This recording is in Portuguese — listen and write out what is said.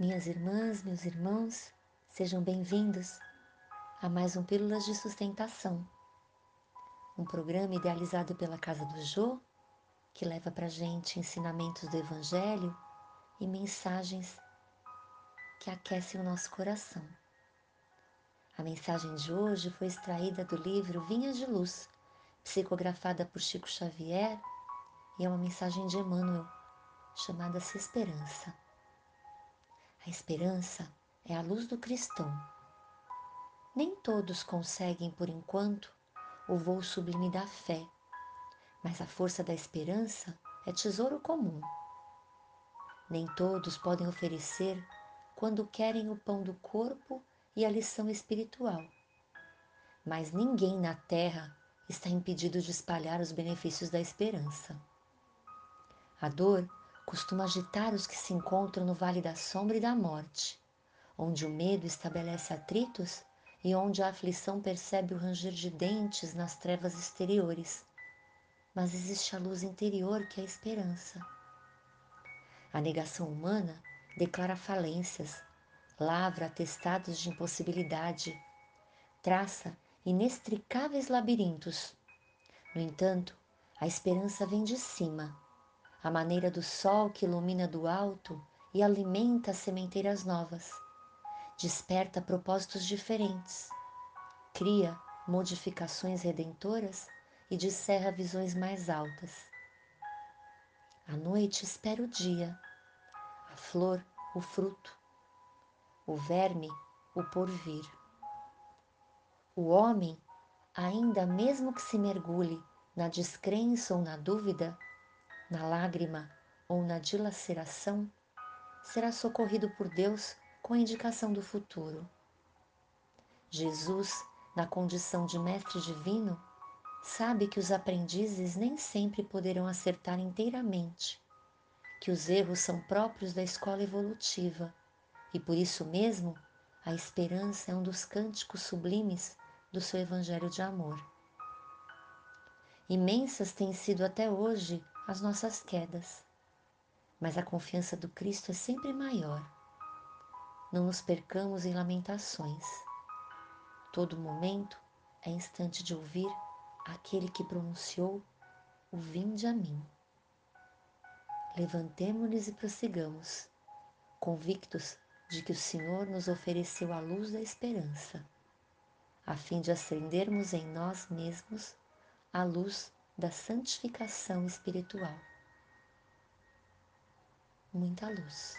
Minhas irmãs, meus irmãos, sejam bem-vindos a mais um Pílulas de Sustentação, um programa idealizado pela Casa do Jô que leva para gente ensinamentos do Evangelho e mensagens que aquecem o nosso coração. A mensagem de hoje foi extraída do livro Vinhas de Luz, psicografada por Chico Xavier, e é uma mensagem de Emmanuel, chamada-se Esperança. A esperança é a luz do cristão. Nem todos conseguem, por enquanto, o voo sublime da fé, mas a força da esperança é tesouro comum. Nem todos podem oferecer, quando querem o pão do corpo e a lição espiritual. Mas ninguém na terra está impedido de espalhar os benefícios da esperança. A dor costuma agitar os que se encontram no vale da sombra e da morte, onde o medo estabelece atritos e onde a aflição percebe o ranger de dentes nas trevas exteriores. Mas existe a luz interior que é a esperança. A negação humana declara falências, lavra atestados de impossibilidade, traça inextricáveis labirintos. No entanto, a esperança vem de cima à maneira do sol que ilumina do alto e alimenta as sementeiras novas, desperta propósitos diferentes, cria modificações redentoras e descerra visões mais altas. A noite espera o dia, a flor, o fruto, o verme, o porvir. O homem, ainda mesmo que se mergulhe na descrença ou na dúvida, na lágrima ou na dilaceração, será socorrido por Deus com a indicação do futuro. Jesus, na condição de Mestre Divino, sabe que os aprendizes nem sempre poderão acertar inteiramente, que os erros são próprios da escola evolutiva e por isso mesmo a esperança é um dos cânticos sublimes do seu Evangelho de amor. Imensas têm sido até hoje as nossas quedas, mas a confiança do Cristo é sempre maior. Não nos percamos em lamentações. Todo momento é instante de ouvir aquele que pronunciou o vinde a mim. Levantemo-nos e prossigamos, convictos de que o Senhor nos ofereceu a luz da esperança, a fim de acendermos em nós mesmos a luz da santificação espiritual. Muita luz.